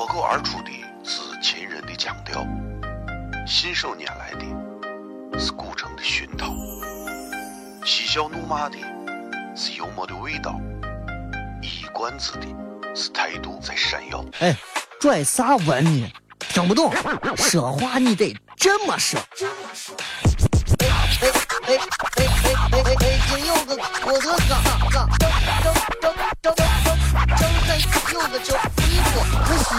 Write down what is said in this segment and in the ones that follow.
脱口而出的是秦人的腔调，信手拈来的是古城的熏陶，嬉笑怒骂的是幽默的味道，一冠子的是态度在闪耀。哎，拽啥文呢？听不懂，说话你得这么说。哎哎哎哎哎哎哎！北京有个郭德纲，纲正正正正正正在有个叫地方，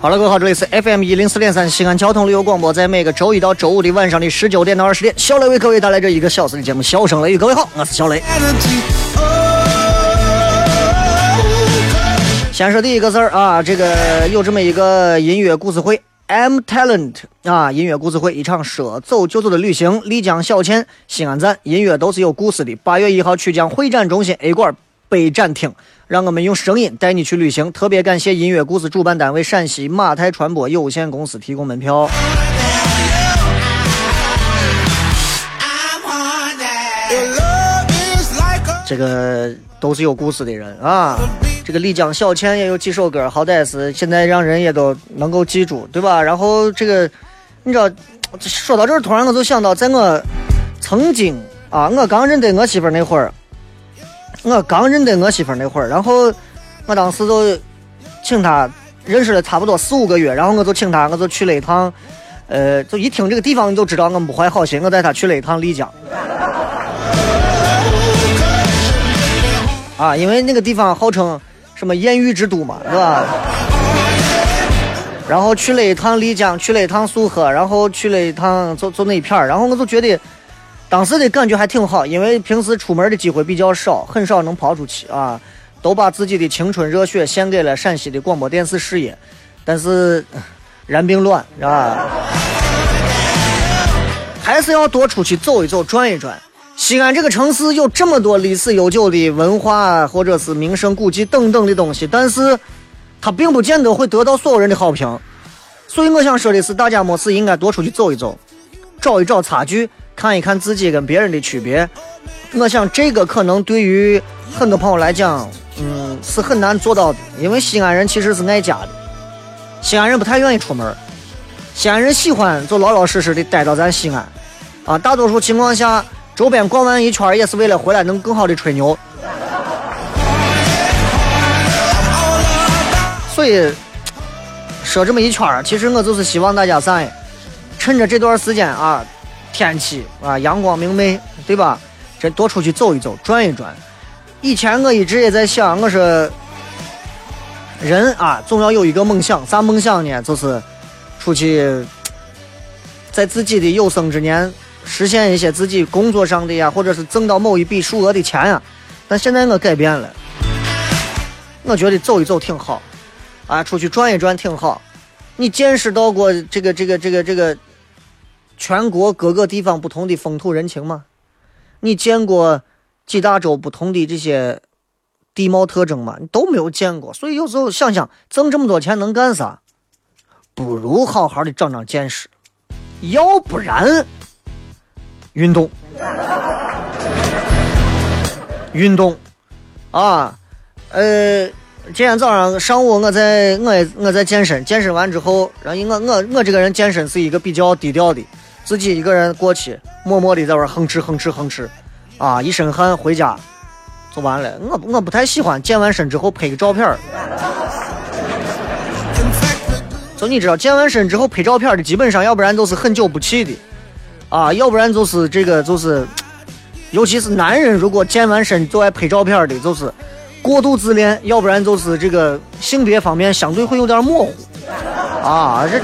好了，各位好，这里是 FM 一零四点三西安交通旅游广播，在每个周一到周五的晚上的十九点到二十点，小雷为各位带来这一个小时的节目《笑声雷雨》。各位好，我是小雷。先说第一个字儿啊，这个有这么一个音乐故事会，M Talent 啊，音乐故事会，一场说走就走的旅行，丽江小倩西安站，音乐都是有故事的。八月一号曲江会展中心 A 馆北展厅。让我们用声音带你去旅行。特别感谢音乐故事主办单位陕西马太传播有限公司提供门票。这个都是有故事的人啊。这个丽江小倩也有几首歌，好歹是现在让人也都能够记住，对吧？然后这个，你知道，说到这儿，突然我就想到，在我曾经啊，我刚认得我媳妇那会儿。我刚认得我媳妇那会儿，然后我当时就请她认识了差不多四五个月，然后我就请她，我就去了一趟，呃，就一听这个地方你就知道我们不怀好心，我带她去了一趟丽江。啊，因为那个地方号称什么艳遇之都嘛，是吧？然后去了一趟丽江，去了一趟苏荷，然后去了一趟就就那一片儿，然后我就觉得。当时的感觉还挺好，因为平时出门的机会比较少，很少能跑出去啊，都把自己的青春热血献给了陕西的广播电视事业。但是，然并卵，是吧？还是要多出去走一走、转一转。西安这个城市有这么多历史悠久的文化，或者是名胜古迹等等的东西，但是它并不见得会得到所有人的好评。所以我想说的是，大家没事应该多出去走一走，找一找差距。看一看自己跟别人的区别，我想这个可能对于很多朋友来讲，嗯，是很难做到的。因为西安人其实是爱家的，西安人不太愿意出门，西安人喜欢就老老实实的待到咱西安，啊，大多数情况下，周边逛完一圈也是为了回来能更好的吹牛。所以说这么一圈其实我就是希望大家啥，趁着这段时间啊。天气啊，阳光明媚，对吧？这多出去走一走，转一转。以前我一直也在想，我说人啊，总要有一个梦想。啥梦想呢？就是出去，在自己的有生之年实现一些自己工作上的呀，或者是挣到某一笔数额的钱呀。但现在我改变了，我觉得走一走挺好，啊，出去转一转挺好。你见识到过这个这个这个这个？全国各个地方不同的风土人情吗？你见过几大洲不同的这些地貌特征吗？你都没有见过，所以有时候想想挣这么多钱能干啥？不如好好的长长见识，要不然运动，运动啊，呃，今天早上上午我在我我在健身，健身完之后，然后我我我这个人健身是一个比较低调的。自己一个人过去，默默的在玩哼哧哼哧哼哧，啊，一身汗回家就完了。我我不太喜欢健完身之后拍个照片就你知道，健完身之后拍照片的，基本上要不然都是很久不去的，啊，要不然就是这个就是尤其是男人，如果健完身就爱拍照片的，就是过度自恋，要不然就是这个性别方面相对会有点模糊啊，这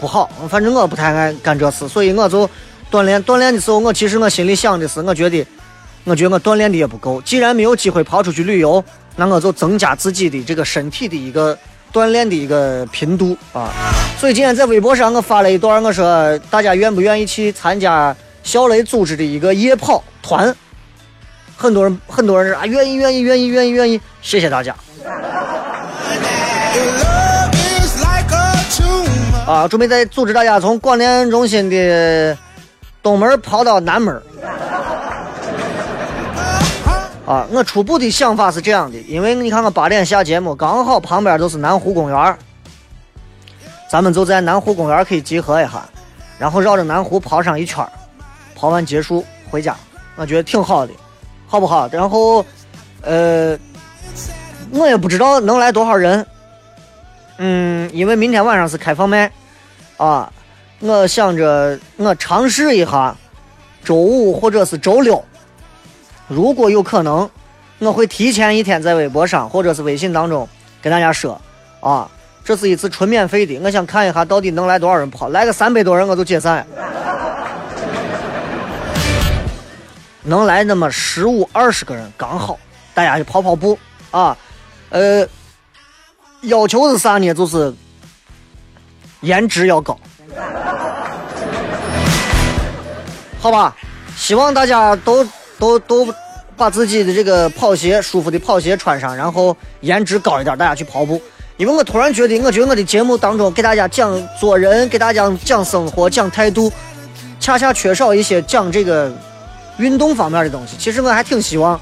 不好。反正我不太爱干这事，所以我就锻炼锻炼的时候，我其实我心里想的是，我觉得，我觉得我锻炼的也不够。既然没有机会跑出去旅游，那我就增加自己的这个身体的一个锻炼的一个频度啊。所以今天在微博上我发了一段，我说大家愿不愿意去参加小雷组织的一个夜跑团？很多人很多人啊，愿意愿意愿意愿意愿意，谢谢大家。啊，准备再组织大家从广电中心的东门跑到南门。啊，我初步的想法是这样的，因为你看我八点下节目，刚好旁边就是南湖公园咱们就在南湖公园可以集合一下，然后绕着南湖跑上一圈跑完结束回家，我觉得挺好的，好不好？然后，呃，我也不知道能来多少人，嗯，因为明天晚上是开放麦。啊，我想着我尝试一下，周五或者是周六，如果有可能，我会提前一天在微博上或者是微信当中跟大家说，啊，这是一次纯免费的，我想看一下到底能来多少人跑，来个三百多人我就解散，能来那么十五二十个人刚好，大家去跑跑步啊，呃，要求是啥呢？就是。颜值要高，好吧？希望大家都都都把自己的这个跑鞋舒服的跑鞋穿上，然后颜值高一点，大家去跑步。因为我突然觉得，我觉得我的节目当中给大家讲做人，给大家讲生活，讲态度，恰恰缺少一些讲这个运动方面的东西。其实我还挺希望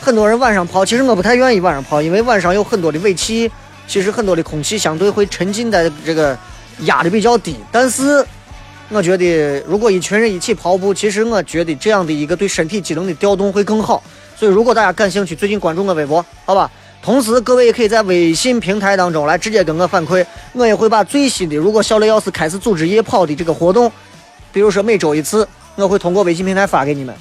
很多人晚上跑，其实我不太愿意晚上跑，因为晚上有很多的尾气，其实很多的空气相对会沉浸在这个。压的比较低，但是我觉得如果一群人一起跑步，其实我觉得这样的一个对身体机能的调动会更好。所以如果大家感兴趣，最近关注我微博，好吧？同时各位也可以在微信平台当中来直接跟我反馈，我也会把最新的，如果小雷要是开始组织夜跑的这个活动，比如说每周一次，我会通过微信平台发给你们，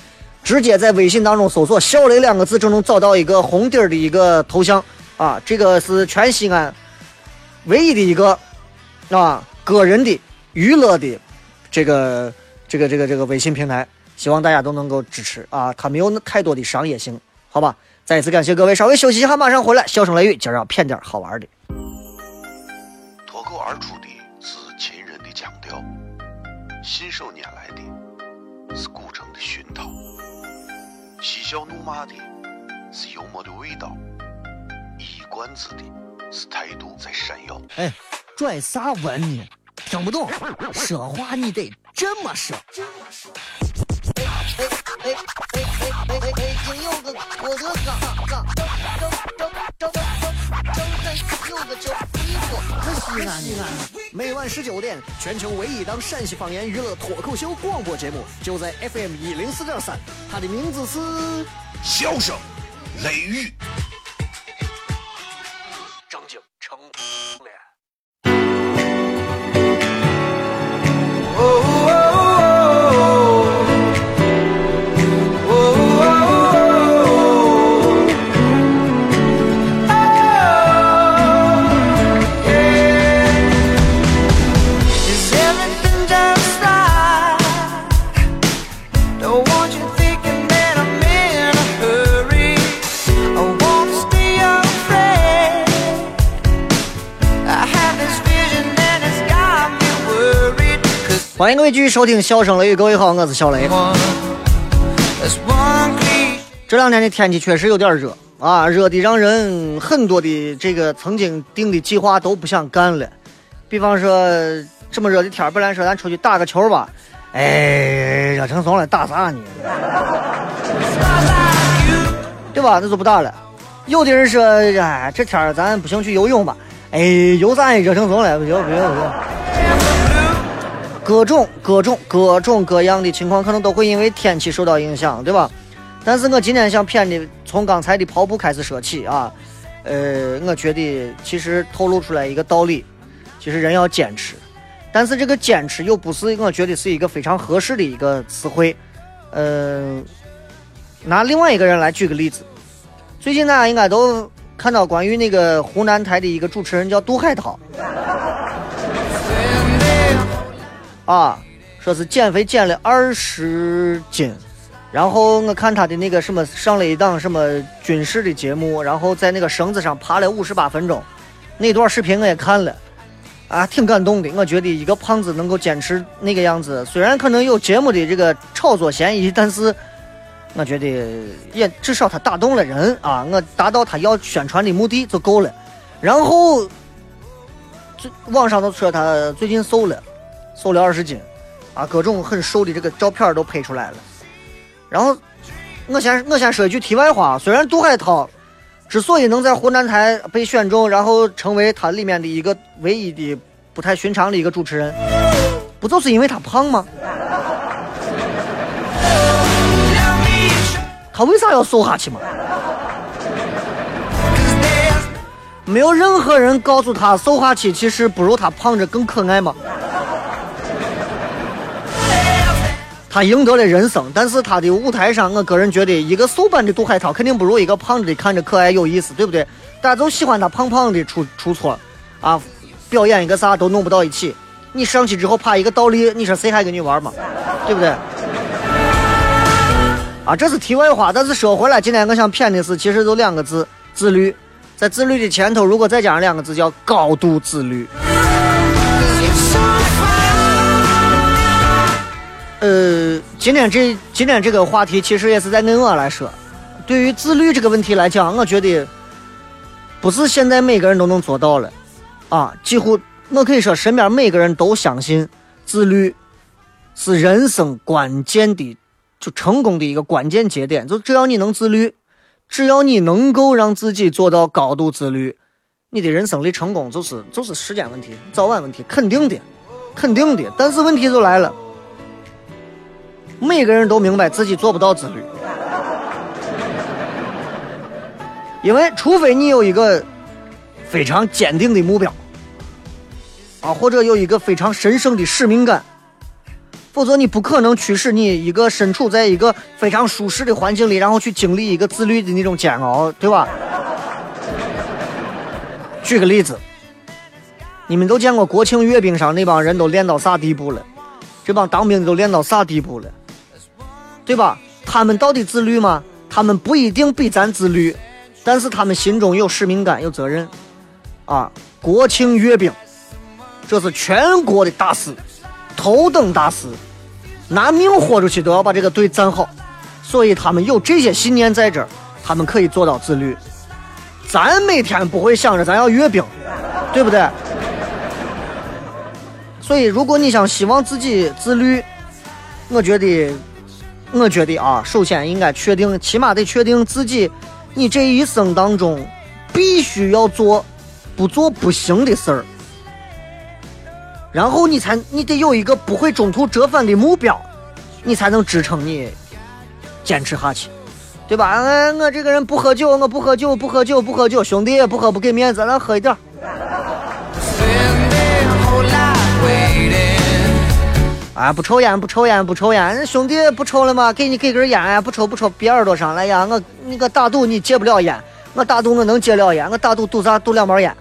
直接在微信当中搜索“小雷”两个字就能找到一个红底儿的一个头像啊，这个是全西安唯一的一个啊。个人的娱乐的这个这个这个这个微信平台，希望大家都能够支持啊！它没有太多的商业性，好吧？再一次感谢各位，稍微休息一下，马上回来。笑声雷雨，今儿要骗点好玩的。脱口而出的是秦人的腔调，信手拈来的是古城的熏陶，嬉笑怒骂的是幽默的味道，一冠子的是态度在闪耀。哎，拽啥文呢？听不懂，说话你得这么说。哎哎哎哎哎哎哎！今有个我的嘎嘎，张张张张张张有个叫衣服，可西安西安。每晚十九点，全球唯一档陕西方言娱乐脱口秀广播节目，就在 FM 一零四点三，它的名字是《笑声雷雨》。欢迎继续收听《笑声雷雨》，各位好，我是小雷。这两天的天气确实有点热啊，热的让人很多的这个曾经定的计划都不想干了。比方说这么热的天，本来说咱出去打个球吧，哎，热成怂了，打啥呢？对吧？那就不打了。有的人说，哎，这天咱不行去游泳吧？哎，游啥热成怂了，不行不行不行。各种各种各种各样的情况，可能都会因为天气受到影响，对吧？但是我今天想偏的，从刚才的跑步开始说起啊。呃，我觉得其实透露出来一个道理，其实人要坚持，但是这个坚持又不是我觉得是一个非常合适的一个词汇，呃，拿另外一个人来举个例子，最近大家应该都看到关于那个湖南台的一个主持人叫杜海涛，啊，说是减肥减了二十斤，然后我看他的那个什么上了一档什么军事的节目，然后在那个绳子上爬了五十八分钟，那段视频我也看了。啊，挺感动的。我觉得一个胖子能够坚持那个样子，虽然可能有节目的这个炒作嫌疑，但是我觉得也至少他打动了人啊，我达到他要宣传的目的就够了。然后，最网上都说他最近瘦了，瘦了二十斤，啊，各种很瘦的这个照片都拍出来了。然后，我先我先说一句题外话，虽然杜海涛。之所以能在湖南台被选中，然后成为他里面的一个唯一的不太寻常的一个主持人，不就是因为他胖吗？他为啥要瘦下去嘛？没有任何人告诉他瘦下去其实不如他胖着更可爱吗？他赢得了人生，但是他的舞台上，我个人觉得一个瘦版的杜海涛肯定不如一个胖的看着可爱有意思，对不对？大家都喜欢他胖胖的出出错，啊，表演一个啥都弄不到一起。你上去之后啪一个倒立，你说谁还跟你玩嘛？对不对？啊，这是题外话。但是说回来，今天我想谝的是，其实就两个字：自律。在自律的前头，如果再加上两个字，叫高度自律。呃，今天这今天这个话题其实也是在跟我来说，对于自律这个问题来讲，我觉得不是现在每个人都能做到了，啊，几乎我可以说身边每个人都相信自律是人生关键的，就成功的一个关键节点。就只要你能自律，只要你能够让自己做到高度自律，你的人生的成功就是就是时间问题，早晚问题，肯定的，肯定的。但是问题就来了。每个人都明白自己做不到自律，因为除非你有一个非常坚定的目标，啊，或者有一个非常神圣的使命感，否则你不可能驱使你一个身处在一个非常舒适的环境里，然后去经历一个自律的那种煎熬，对吧？举个例子，你们都见过国庆阅兵上那帮人都练到啥地步了？这帮当兵的都练到啥地步了？对吧？他们到底自律吗？他们不一定比咱自律，但是他们心中有使命感、有责任。啊，国庆阅兵，这是全国的大事，头等大事，拿命豁出去都要把这个队站好。所以他们有这些信念在这儿，他们可以做到自律。咱每天不会想着咱要阅兵，对不对？所以，如果你想希望自己自律，我觉得。我觉得啊，首先应该确定，起码得确定自己，你这一生当中必须要做，不做不行的事儿。然后你才，你得有一个不会中途折返的目标，你才能支撑你坚持下去，对吧？哎我这个人不喝酒，我不喝酒，不喝酒，不喝酒，兄弟不喝不给面子，咱喝一点。啊，不抽烟，不抽烟，不抽烟，兄弟不抽了吗？给你给根烟！不抽不抽，别耳朵上来呀！我你个打赌你戒不了烟，我打赌我能戒了烟，我打赌赌啥？赌两包烟。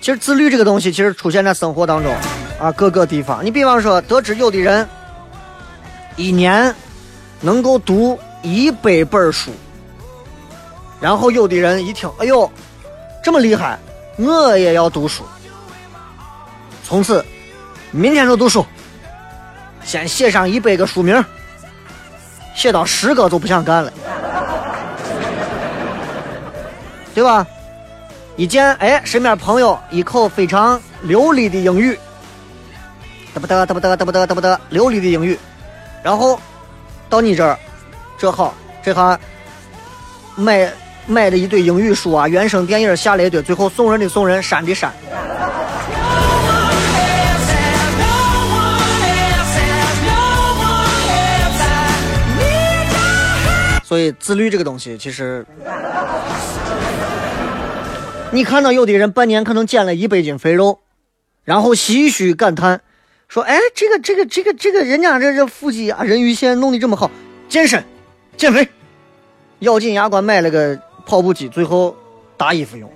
其实自律这个东西，其实出现在生活当中啊，各个地方。你比方说，得知有的人一年能够读一百本书，然后有的人一听，哎呦，这么厉害，我也要读书。从此，明天就读书。先写上一百个书名，写到十个就不想干了，对吧？一见哎，身边朋友一口非常流利的英语，得不得？得不得？得不得？得不得？流利的英语，然后到你这儿，这好，这下买买了一堆英语书啊，原声电影下了一堆，最后送人的送人，删的删。所以自律这个东西，其实，你看到有的人半年可能减了一百斤肥肉，然后唏嘘感叹：说，哎，这个这个这个这个人家这这腹肌啊，人鱼线弄的这么好，健身减肥，咬紧牙关买了个跑步机，最后大衣服用。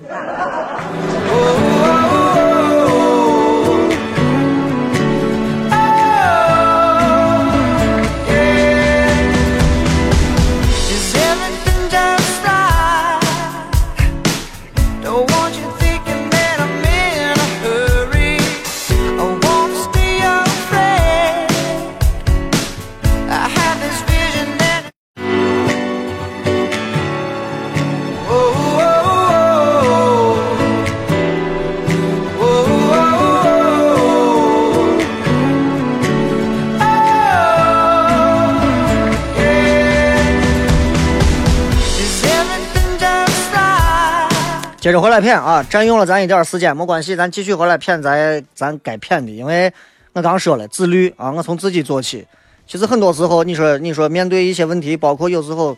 接着回来骗啊，占用了咱一点儿时间，没关系，咱继续回来骗咱咱该骗的，因为我刚说了自律啊，我从自己做起。其实很多时候，你说你说面对一些问题，包括有时候，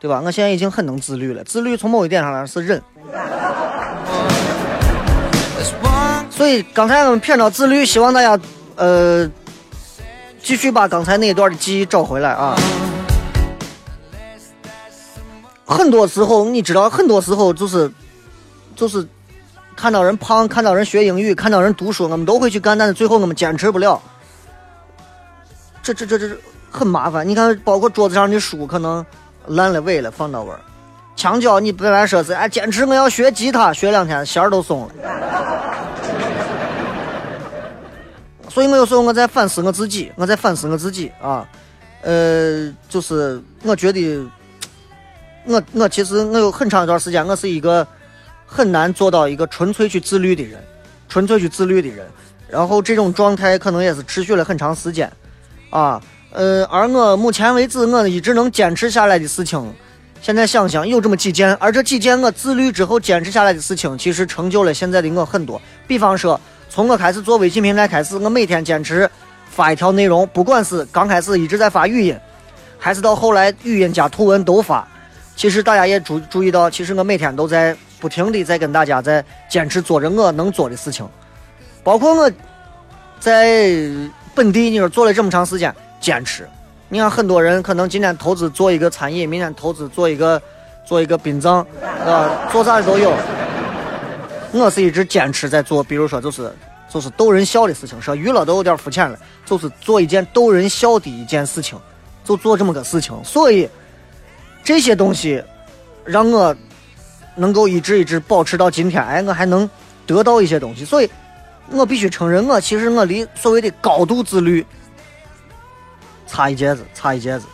对吧？我现在已经很能自律了，自律从某一点上来是忍。所以刚才我们骗到自律，希望大家呃继续把刚才那一段的记忆找回来啊。很多时候，你知道，很多时候就是就是看到人胖，看到人学英语，看到人读书，我们都会去干，但是最后我们坚持不了。这这这这很麻烦。你看，包括桌子上的书可能烂了尾了，放到位儿。墙角你本来说是哎，坚持我要学吉他，学两天弦儿都松了。所以我有时候我在反思我自己，我在反思我自己啊，呃，就是我觉得，我我其实我有很长一段时间，我是一个很难做到一个纯粹去自律的人，纯粹去自律的人。然后这种状态可能也是持续了很长时间，啊，呃，而我目前为止我一直能坚持下来的事情，现在想想有这么几件，而这几件我自律之后坚持下来的事情，其实成就了现在的我很多。比方说，从我开始做微信平台开始，我每天坚持发一条内容，不管是刚开始一直在发语音，还是到后来语音加图文都发。其实大家也注注意到，其实我每天都在不停的在跟大家在坚持做着我能做的事情，包括我在本地，你说做了这么长时间，坚持。你看很多人可能今天投资做一个餐饮，明天投资做一个做一个殡葬，啊，做啥的都有。我是一直坚持在做，比如说就是就是逗人笑的事情，说娱乐都有点肤浅了，就是做一件逗人笑的一件事情，就做这么个事情。所以这些东西让我能够一直一直保持到今天，哎，我还能得到一些东西，所以我必须承认，我其实我离所谓的高度自律差一截子，差一截子，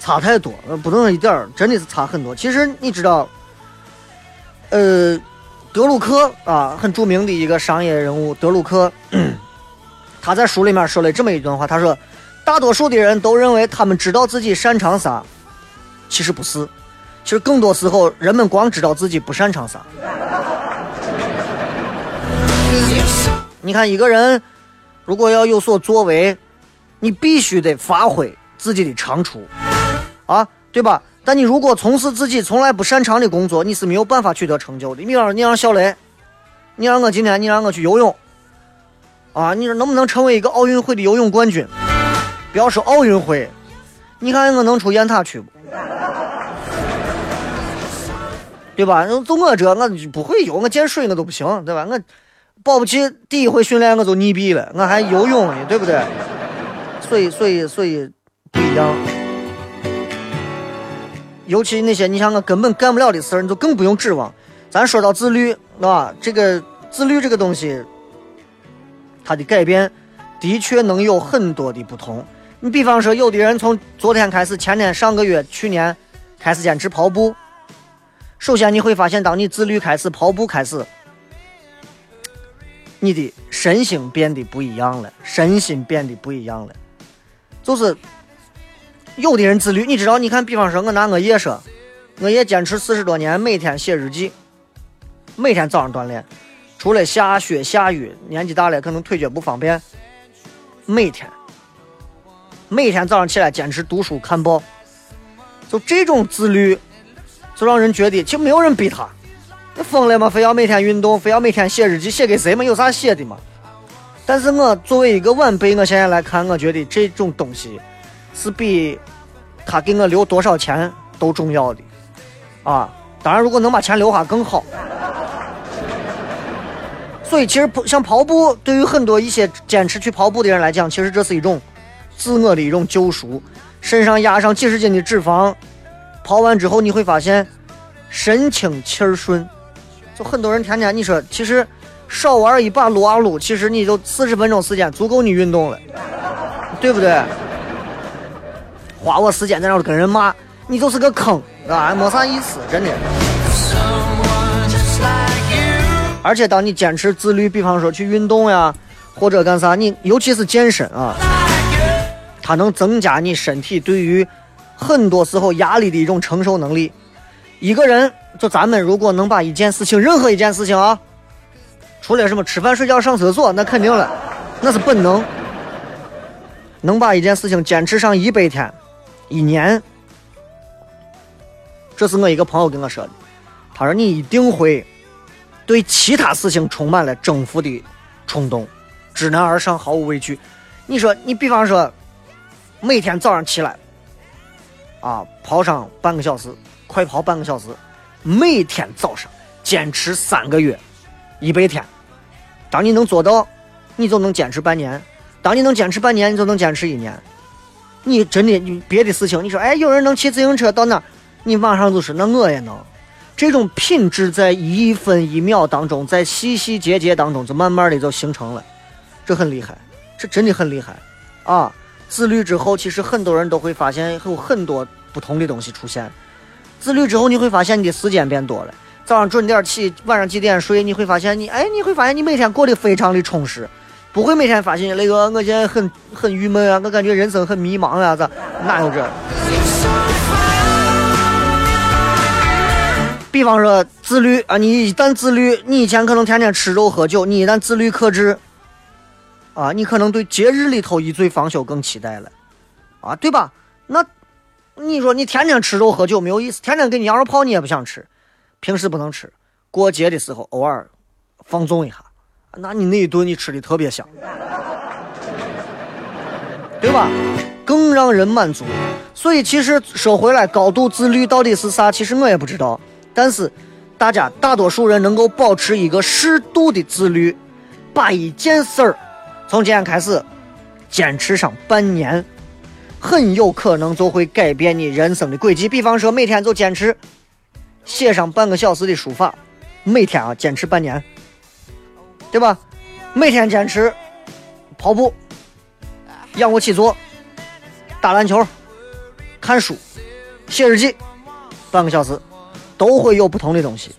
差太多，呃不能一点儿，真的是差很多。其实你知道，呃，德鲁克啊，很著名的一个商业人物，德鲁克，他在书里面说了这么一段话，他说，大多数的人都认为他们知道自己擅长啥，其实不是，其实更多时候人们光知道自己不擅长啥。你看，一个人如果要有所作为，你必须得发挥自己的长处，啊，对吧？但你如果从事自己从来不擅长的工作，你是没有办法取得成就的。你让你让小雷，你让我今天你让我去游泳，啊，你说能不能成为一个奥运会的游泳冠军？不要说奥运会，你看我能出雁塔区不？对吧？就我这我不会游，我见水我都不行，对吧？我保不齐第一回训练我就溺毙了，我还游泳呢，对不对？所以，所以，所以不一样。尤其那些你像我根本干不了的事儿，你就更不用指望。咱说到自律，啊，这个自律这个东西，它的改变的确能有很多的不同。你比方说，有的人从昨天开始，前天、上个月、去年开始坚持跑步。首先你会发现，当你自律开始跑步开始，你的身形变得不一样了，身心变得不一样了。就是有的人自律，你知道？你看，比方说我拿我爷说，我爷坚持四十多年，每天写日记，每天早上锻炼，除了下雪下雨，年纪大了可能腿脚不方便，每天每天早上起来坚持读书看报，就这种自律。就让人觉得就没有人逼他，那疯了吗？非要每天运动，非要每天写日记，写给谁嘛？有啥写的嘛？但是我作为一个晚辈，我现在来看，我觉得这种东西是比他给我留多少钱都重要的啊。当然，如果能把钱留下更好。所以，其实像跑步，对于很多一些坚持去跑步的人来讲，其实这是一种自我的一种救赎。身上压上几十斤的脂肪，跑完之后你会发现神清气儿顺。就很多人天天你说，其实少玩一把撸啊撸，其实你就四十分钟时间足够你运动了，对不对？花我时间在那跟人骂，你就是个坑，啊，没啥意思，真的。而且当你坚持自律，比方说去运动呀，或者干啥，你尤其是健身啊，它能增加你身体对于很多时候压力的一种承受能力。一个人，就咱们如果能把一件事情，任何一件事情啊，除了什么吃饭、睡觉、上厕所，那肯定了，那是本能。能把一件事情坚持上一百天、一年，这是我一个朋友跟我说的。他说你一定会对其他事情充满了征服的冲动，知难而上，毫无畏惧。你说，你比方说，每天早上起来，啊，跑上半个小时，快跑半个小时，每天早上坚持三个月，一百天。当你能做到，你就能坚持半年；当你能坚持半年，你就能坚持一年。你真的，你别的事情，你说，哎，有人能骑自行车到哪儿，你马上就是，那我也能。这种品质在一分一秒当中，在细细节节当中，就慢慢的就形成了，这很厉害，这真的很厉害啊！自律之后，其实很多人都会发现有很多不同的东西出现。自律之后，你会发现你的时间变多了，早上准点起，晚上几点睡，你会发现你，哎，你会发现你每天过得非常的充实，不会每天发现那个我现在很很郁闷啊，我感觉人生很迷茫啊，咋哪有这？比方说自律啊，你一旦自律，你以前可能天天吃肉喝酒，你一旦自律克制，啊，你可能对节日里头一醉方休更期待了，啊，对吧？那你说你天天吃肉喝酒没有意思，天天给你羊肉泡你也不想吃，平时不能吃，过节的时候偶尔放纵一下，那你那一顿你吃的特别香，对吧？更让人满足。所以其实说回来，高度自律到底是啥？其实我也不知道。但是，大家大多数人能够保持一个适度的自律，把一件事儿从今天开始坚持上半年，很有可能就会改变你人生的轨迹。比方说，每天就坚持写上半个小时的书法，每天啊坚持半年，对吧？每天坚持跑步、仰卧起坐、打篮球、看书、写日记，半个小时。都会有不同的东西。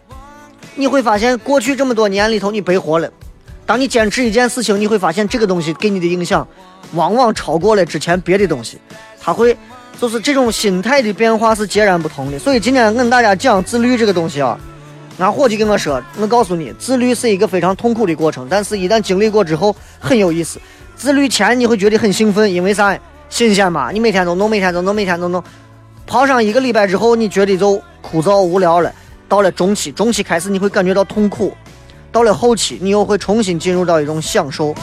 你会发现，过去这么多年里头，你白活了。当你坚持一件事情，你会发现这个东西给你的影响，往往超过了之前别的东西。它会，就是这种心态的变化是截然不同的。所以今天跟大家讲自律这个东西啊，俺伙计跟我说，我告诉你，自律是一个非常痛苦的过程，但是一旦经历过之后，很有意思。自律前你会觉得很兴奋，因为啥？新鲜嘛，你每天都弄，每天都弄，每天都弄。跑上一个礼拜之后，你觉得就枯燥无聊了。到了中期，中期开始你会感觉到痛苦，到了后期你又会重新进入到一种享受。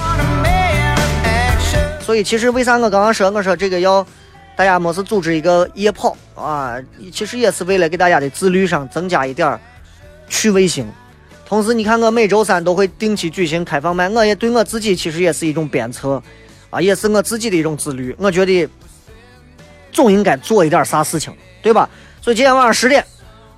所以其实为啥我刚刚说我说这个要大家没事组织一个夜跑啊，其实也是为了给大家的自律上增加一点趣味性。同时，你看我每周三都会定期举行开放麦，我也对我自己其实也是一种鞭策啊，也是我自己的一种自律。我觉得。总应该做一点啥事情，对吧？所以今天晚上十点，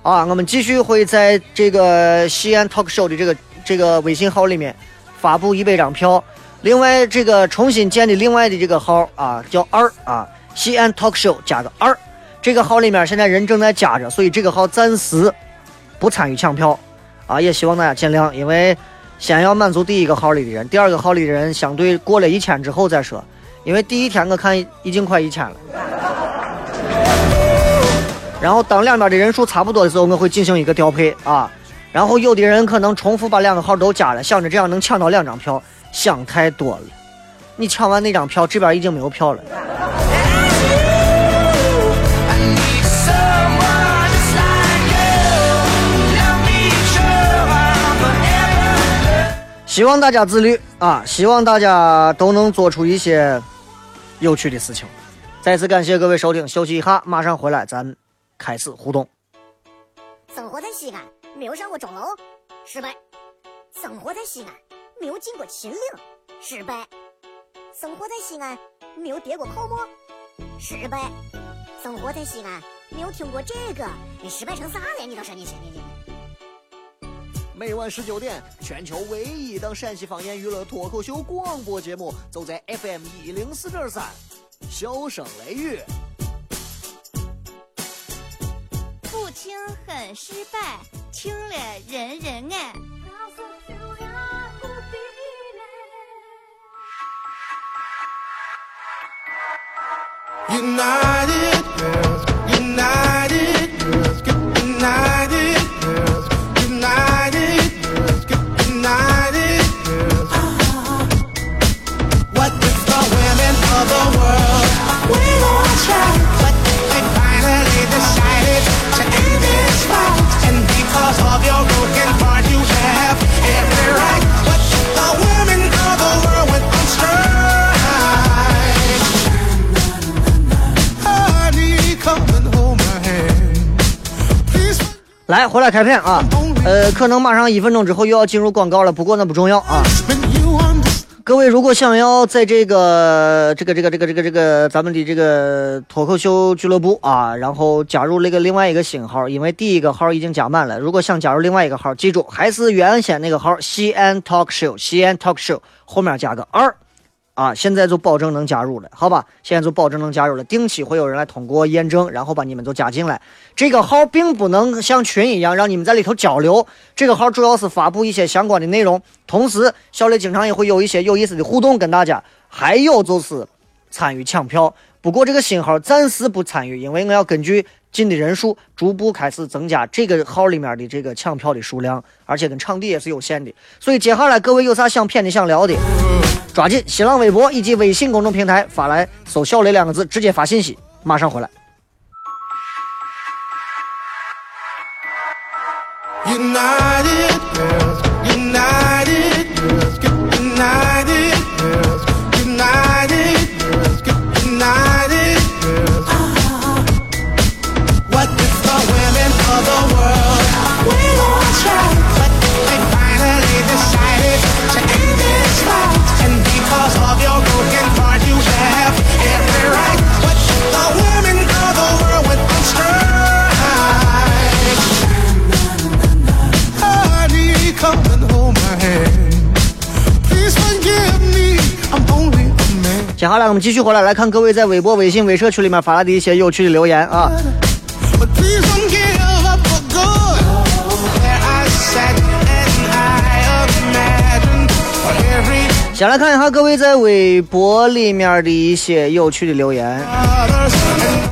啊，我们继续会在这个西安 talk show 的这个这个微信号里面发布一百张票。另外，这个重新建的另外的这个号啊，叫二啊，西安 talk show 加个二，这个号里面现在人正在加着，所以这个号暂时不参与抢票啊，也希望大家见谅，因为先要满足第一个号里的人，第二个号里的人相对过了一千之后再说，因为第一天我看已经快一千了。然后当两边的人数差不多的时候，我会进行一个调配啊。然后有的人可能重复把两个号都加了，想着这样能抢到两张票，想太多了。你抢完那张票，这边已经没有票了。希望大家自律啊！希望大家都能做出一些有趣的事情。再次感谢各位收听，休息一下，马上回来，咱开始互动。生活在西安，没有上过钟楼，失败；生活在西安，没有进过秦岭，失败；生活在西安，没有叠过泡沫，失败；生活在西安，没有听过这个，你失败成啥了？你倒是你，你你。每晚十九点，全球唯一档陕西方言娱乐脱口秀广播节目，就在 FM 一零四点三，笑声雷雨。不听很失败，听了人人爱。United 来，回来开片啊！呃，可能马上一分钟之后又要进入广告了，不过那不重要啊。各位如果想要在这个这个这个这个这个这个咱们的这个脱口秀俱乐部啊，然后加入那个另外一个新号，因为第一个号已经加满了。如果想加入另外一个号，记住还是原先那个号西安 Talk Show，西安 Talk Show 后面加个二。啊，现在就保证能加入了，好吧？现在就保证能加入了，定期会有人来通过验证，然后把你们都加进来。这个号并不能像群一样让你们在里头交流，这个号主要是发布一些相关的内容，同时小磊经常也会有一些有意思的互动跟大家，还有就是参与抢票。不过这个新号暂时不参与，因为我要根据进的人数逐步开始增加这个号里面的这个抢票的数量，而且跟场地也是有限的。所以接下来各位有啥想谝的、想聊的，抓紧新浪微博以及微信公众平台发来“搜小雷”两个字，直接发信息，马上回来。United girls, united 接下来我们继续回来来看各位在微博、微信、微社区里面发来的一些有趣的留言啊。先来看一下各位在微博里面的一些有趣的留言。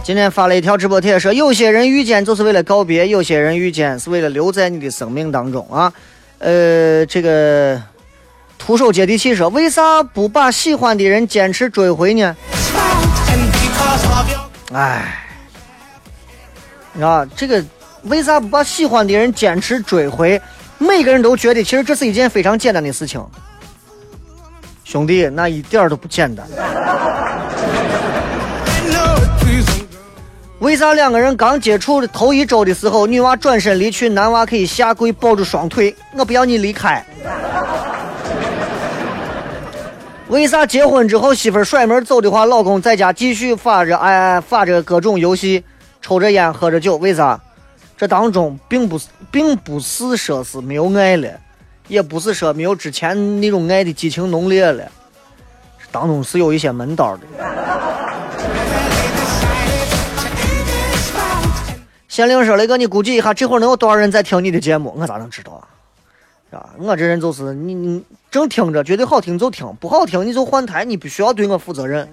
今天发了一条直播帖，说有些人遇见就是为了告别，有些人遇见是为了留在你的生命当中啊。呃，这个徒手接地气说，为啥不把喜欢的人坚持追回呢？哎，你知道吧这个为啥不把喜欢的人坚持追回？每个人都觉得其实这是一件非常简单的事情。兄弟，那一点儿都不简单。为啥两个人刚接触的头一周的时候，女娃转身离去，男娃可以下跪抱住双腿？我不要你离开。为啥结婚之后媳妇甩门走的话，老公在家继续发着哎发着各种游戏，抽着烟，喝着酒？为啥？这当中并不是，并不是说是没有爱了，也不是说没有之前那种爱的激情浓烈了，当中是有一些门道的。县令说：“雷哥，你估计一下，这会儿能有多少人在听你的节目？我咋能知道啊？是吧？我这人就是你，你正听着，觉得好听就听，不好听你就换台，你必须要对我负责任。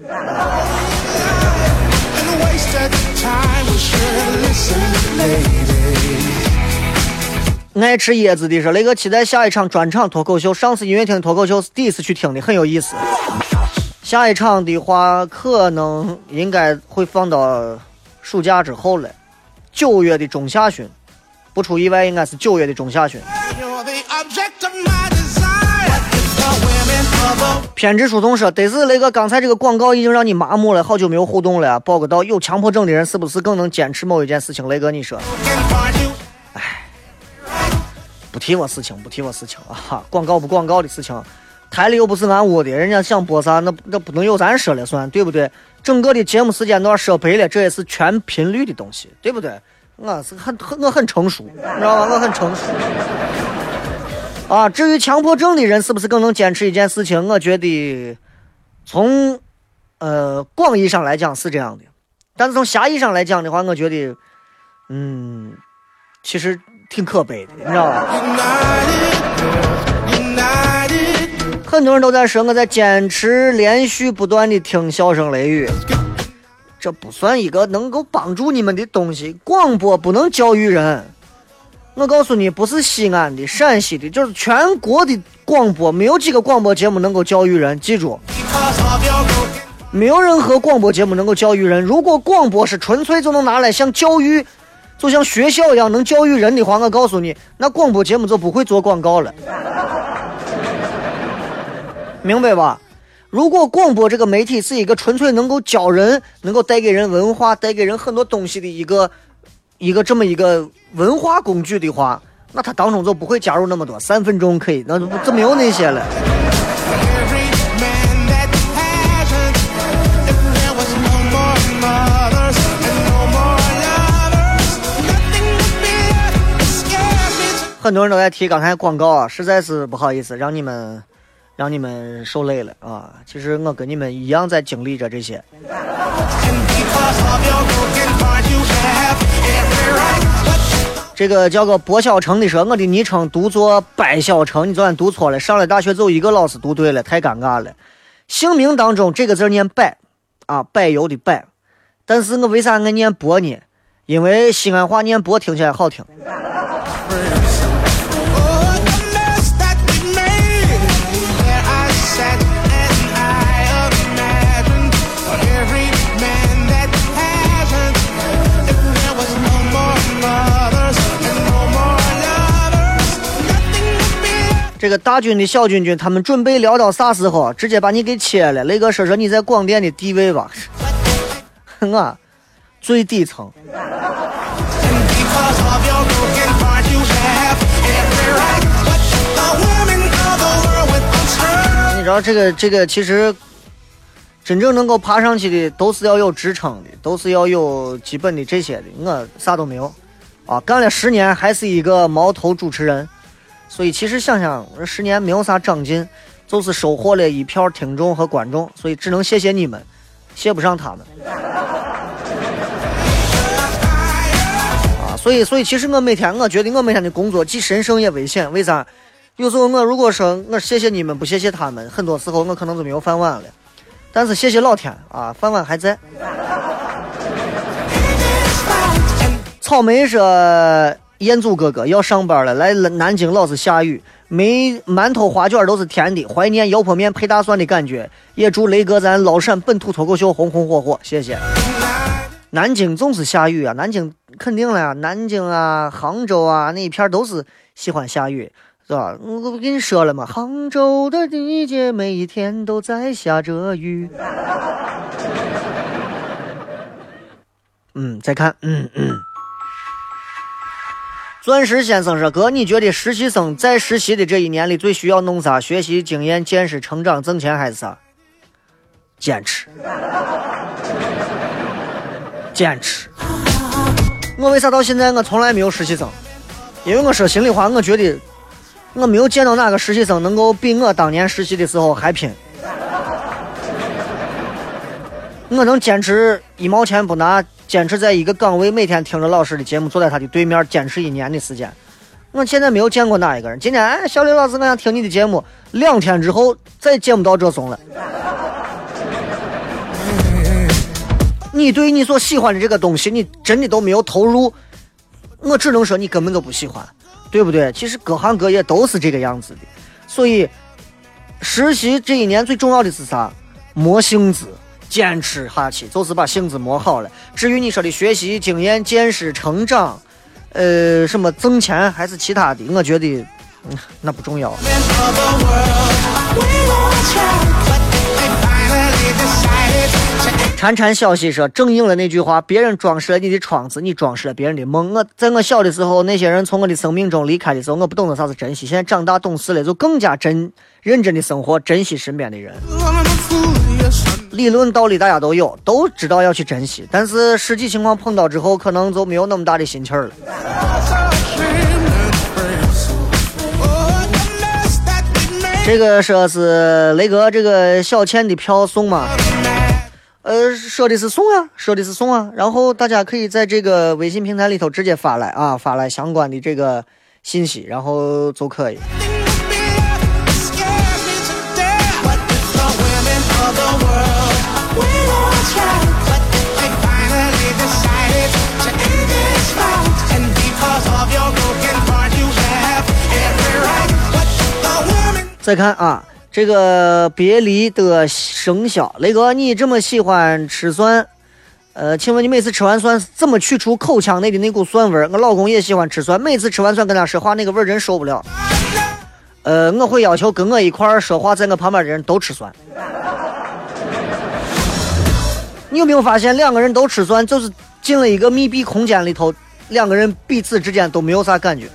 爱吃椰子的说，雷哥期待下一场专场脱口秀。上次音乐厅脱口秀是第一次去听的，很有意思。下一场的话，可能应该会放到暑假之后了，九月的中下旬，不出意外应该是九月的中下旬。偏执书童说：“得是雷哥刚才这个广告已经让你麻木了，好久没有互动了。报个到，有强迫症的人是不是更能坚持某一件事情？雷哥，你说？哎，不提我事情，不提我事情啊！广告不广告的事情，台里又不是俺屋的，人家想播啥，那那不能由咱说了算，对不对？整个的节目时间段说白了，这也是全频率的东西，对不对？我是很很我很成熟，你知道吧？我很成熟。”啊，至于强迫症的人是不是更能坚持一件事情？我觉得，从呃广义上来讲是这样的，但是从狭义上来讲的话，我觉得，嗯，其实挺可悲的，你知道吧？很多人都在说我在坚持连续不断的听笑声雷雨，这不算一个能够帮助你们的东西。广播不能教育人。我告诉你，不是西安的、陕西的，就是全国的广播，没有几个广播节目能够教育人。记住，没有任何广播节目能够教育人。如果广播是纯粹就能拿来像教育，就像学校一样能教育人的话，我告诉你，那广播节目就不会做广告了。明白吧？如果广播这个媒体是一个纯粹能够教人、能够带给人文化、带给人很多东西的一个。一个这么一个文化工具的话，那他当中就不会加入那么多三分钟可以，那就就没有那些了。很多人都在提刚才广告啊，实在是不好意思，让你们让你们受累了啊。其实我跟你们一样在经历着这些。这个叫个柏小城的说，我的昵称读作柏小城，你昨天读错了。上了大学只有一个老师读对了，太尴尬了。姓名当中这个字念柏，啊，柏油的柏。但是我为啥爱念博呢？因为西安话念博听起来好听。这个大军的小军军，他们准备聊到啥时候？直接把你给切了。雷哥说说你在广电的地位吧。我最底层。你知道这个这个其实真正能够爬上去的，都是要有支撑的，都是要有基本的这些的。我啥都没有啊，干了十年还是一个毛头主持人。所以其实想想，这十年没有啥长进，就是收获了一票听众和观众，所以只能谢谢你们，谢不上他们。啊，所以所以其实我每天我觉得我每天的工作既神圣也危险，为啥？有时候我如果说我谢谢你们，不谢谢他们，很多时候我可能就没有饭碗了。但是谢谢老天啊，饭碗还在。草莓说。彦祖哥哥要上班了，来南京老是下雨，没馒头花卷都是甜的，怀念油泼面配大蒜的感觉。也祝雷哥咱老陕本土脱口秀红红火火，谢谢。南京总是下雨啊，南京肯定了呀，南京啊、杭州啊那一片都是喜欢下雨，是吧？我不跟你说了吗？杭州的地界每一天都在下着雨。嗯，再看，嗯嗯。钻石先生说：“哥，你觉得实习生在实习的这一年里最需要弄啥？学习经验、见识、成长、挣钱，还是啥？坚持，坚持。我为啥到现在我从来没有实习生？因为我说心里话，我觉得我没有见到哪个实习生能够比我当年实习的时候还拼。我能坚持一毛钱不拿。”坚持在一个岗位，每天听着老师的节目，坐在他的对面，坚持一年的时间。我现在没有见过哪一个人。今天，哎，小刘老师，我想听你的节目。两天之后再见不到这怂了。你对你所喜欢的这个东西，你真的都没有投入，我只能说你根本都不喜欢，对不对？其实各行各业都是这个样子的。所以，实习这一年最重要的是啥？磨性子。坚持下去，就是把性子磨好了。至于你说的学习经验、见识、成长，呃，什么挣钱还是其他的，我觉得，嗯，那不重要。潺潺消息说，正应了那句话：别人装饰了你的窗子，你装饰了别人的梦。我在我小的时候，那些人从我的生命中离开的时候，我不懂得啥是珍惜。现在长大懂事了，就更加真认真的生活，珍惜身边的人。理论道理大家都有，都知道要去珍惜，但是实际情况碰到之后，可能就没有那么大的心气儿了。这个说是雷哥，这个小倩的票送吗？呃，说的是送啊，说的是送啊。然后大家可以在这个微信平台里头直接发来啊，发来相关的这个信息，然后就可以。再看啊，这个别离的生肖，雷哥，你这么喜欢吃蒜，呃，请问你每次吃完蒜怎么去除口腔内的那股蒜味儿？我老公也喜欢吃蒜，每次吃完蒜跟他说话，那个味儿真受不了。呃，我会要求跟我一块儿说话，在我旁边的人都吃蒜。你有没有发现，两个人都吃蒜，就是进了一个密闭空间里头，两个人彼此之间都没有啥感觉。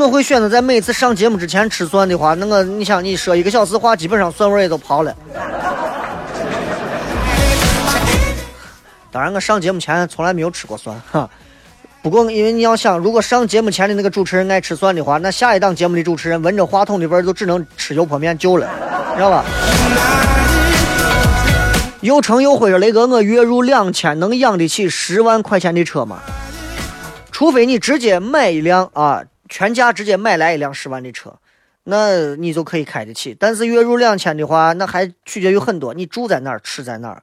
我会选择在每次上节目之前吃蒜的话，那个你想你说一个小时话，基本上蒜味也都跑了。当然，我上节目前从来没有吃过蒜哈。不过，因为你要想，如果上节目前的那个主持人爱吃蒜的话，那下一档节目的主持人闻着话筒的味儿，就只能吃油泼面救了，知道吧？又成又灰说雷哥，我月入两千，能养得起十万块钱的车吗？除非你直接买一辆啊。全家直接买来一辆十万的车，那你就可以开得起。但是月入两千的话，那还取决于很多，你住在哪儿，吃在哪儿，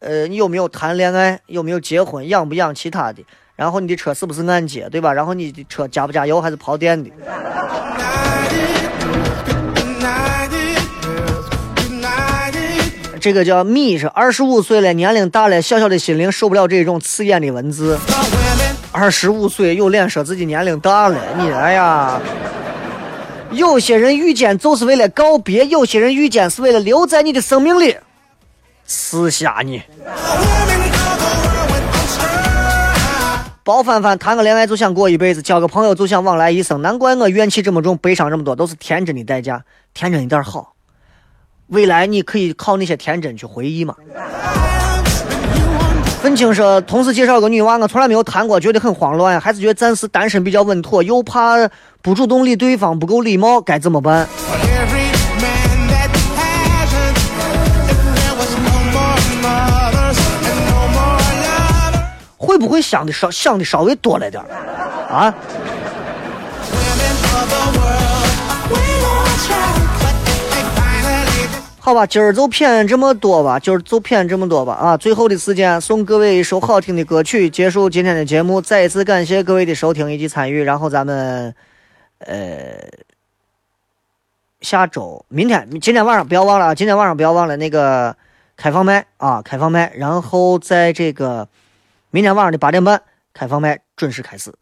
呃，你有没有谈恋爱，有没有结婚，养不养其他的，然后你的车是不是按揭，对吧？然后你的车加不加油，还是跑电的？这个叫米是二十五岁了，年龄大了，小小的心灵受不了这种刺眼的文字。二十五岁有脸说自己年龄大了，你哎呀！有些人遇见就是为了告别，有些人遇见是为了留在你的生命里。死瞎你！包凡凡谈个恋爱就想过一辈子，交个朋友就想往来一生，难怪我怨气这么重，悲伤这么多，都是天真的代价。天真一点好，未来你可以靠那些天真去回忆嘛。愤青说，同事介绍个女娃，我从来没有谈过，觉得很慌乱，还是觉得暂时单身比较稳妥，又怕不主动理对方不够礼貌，该怎么办？会不会想的稍想的稍微多了点儿啊？好吧，今儿就骗这么多吧，今儿就骗这么多吧啊！最后的时间送各位一首好听的歌曲，结束今天的节目。再一次感谢各位的收听以及参与，然后咱们，呃，下周、明天、今天晚上不要忘了啊！今天晚上不要忘了那个开放麦啊，开放麦，然后在这个明天晚上的八点半开放麦准时开始。